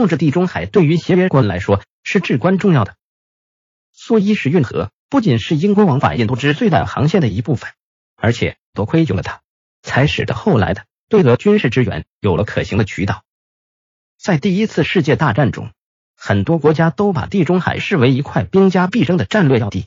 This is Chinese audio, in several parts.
控制地中海对于协约国来说是至关重要的。苏伊士运河不仅是英国往返印度之最短航线的一部分，而且多亏有了它，才使得后来的对俄军事支援有了可行的渠道。在第一次世界大战中，很多国家都把地中海视为一块兵家必争的战略要地。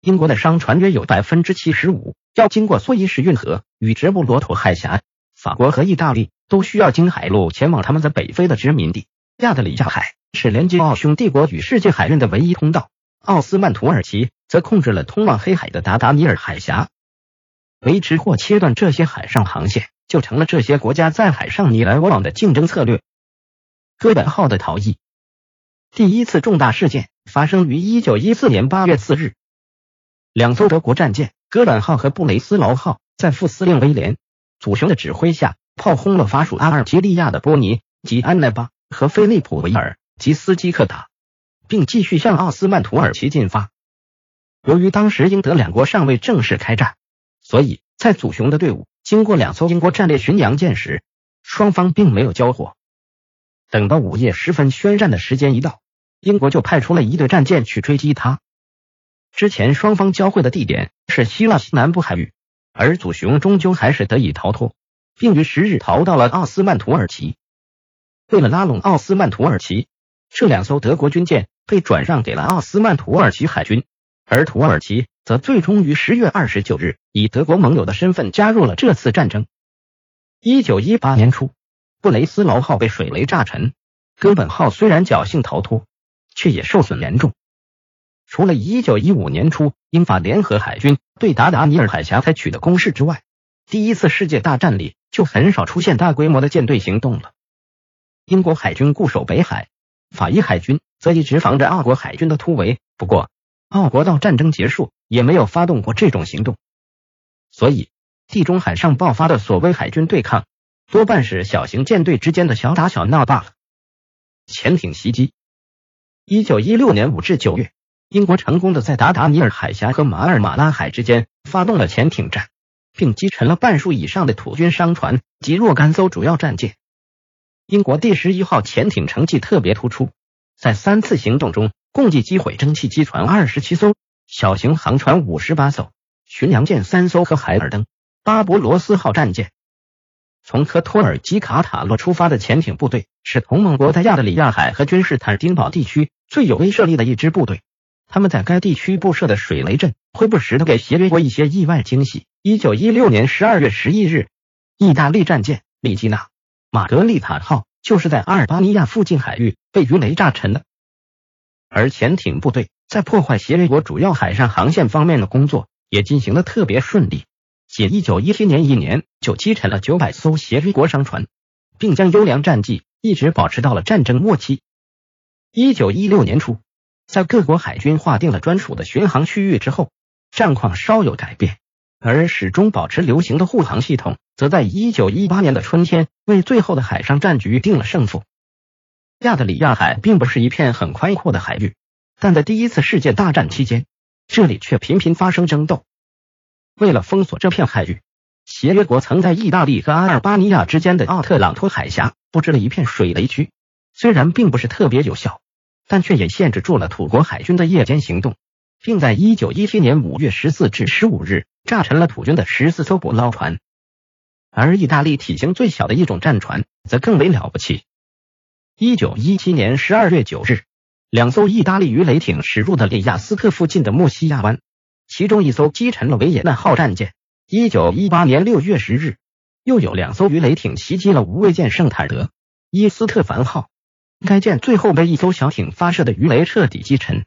英国的商船约有百分之七十五要经过苏伊士运河与直布罗陀海峡，法国和意大利都需要经海路前往他们在北非的殖民地。亚的里亚海是连接奥匈帝国与世界海运的唯一通道。奥斯曼土耳其则控制了通往黑海的达达尼尔海峡，维持或切断这些海上航线，就成了这些国家在海上你来我往的竞争策略。哥本号的逃逸，第一次重大事件发生于一九一四年八月四日，两艘德国战舰哥本号和布雷斯劳号在副司令威廉·祖雄的指挥下，炮轰了法属阿尔及利亚的波尼及安奈巴和菲利普维尔及斯基克达。并继续向奥斯曼土耳其进发。由于当时英德两国尚未正式开战，所以在祖雄的队伍经过两艘英国战列巡洋舰时，双方并没有交火。等到午夜时分宣战的时间一到，英国就派出了一队战舰去追击他。之前双方交汇的地点是希腊西南部海域，而祖雄终究还是得以逃脱，并于十日逃到了奥斯曼土耳其。为了拉拢奥斯曼土耳其，这两艘德国军舰。被转让给了奥斯曼土耳其海军，而土耳其则最终于十月二十九日以德国盟友的身份加入了这次战争。一九一八年初，布雷斯劳号被水雷炸沉，哥本号虽然侥幸逃脱，却也受损严重。除了一九一五年初英法联合海军对达达尼尔海峡采取的攻势之外，第一次世界大战里就很少出现大规模的舰队行动了。英国海军固守北海。法伊海军则一直防着奥国海军的突围，不过奥国到战争结束也没有发动过这种行动，所以地中海上爆发的所谓海军对抗，多半是小型舰队之间的小打小闹罢了。潜艇袭击，一九一六年五至九月，英国成功的在达达尼尔海峡和马尔马拉海之间发动了潜艇战，并击沉了半数以上的土军商船及若干艘主要战舰。英国第十一号潜艇成绩特别突出，在三次行动中，共计击毁蒸汽机船二十七艘，小型航船五十八艘，巡洋舰三艘和海尔登、巴博罗斯号战舰。从科托尔基卡塔洛出发的潜艇部队是同盟国在亚得里亚海和君士坦丁堡地区最有威慑力的一支部队。他们在该地区布设的水雷阵会不时的给协约国一些意外惊喜。一九一六年十二月十一日，意大利战舰利基纳。玛格丽塔号就是在阿尔巴尼亚附近海域被鱼雷炸沉的，而潜艇部队在破坏协约国主要海上航线方面的工作也进行的特别顺利，仅一九一七年一年就击沉了九百艘协约国商船，并将优良战绩一直保持到了战争末期。一九一六年初，在各国海军划定了专属的巡航区域之后，战况稍有改变。而始终保持流行的护航系统，则在一九一八年的春天为最后的海上战局定了胜负。亚得里亚海并不是一片很宽阔的海域，但在第一次世界大战期间，这里却频频发生争斗。为了封锁这片海域，协约国曾在意大利和阿尔巴尼亚之间的奥特朗托海峡布置了一片水雷区，虽然并不是特别有效，但却也限制住了土国海军的夜间行动。并在一九一七年五月十四至十五日炸沉了土军的十四艘捕捞船，而意大利体型最小的一种战船则更为了不起。一九一七年十二月九日，两艘意大利鱼雷艇驶入的里亚斯特附近的墨西亚湾，其中一艘击沉了维也纳号战舰。一九一八年六月十日，又有两艘鱼雷艇袭击了无畏舰圣坦德伊斯特凡号，该舰最后被一艘小艇发射的鱼雷彻底击沉。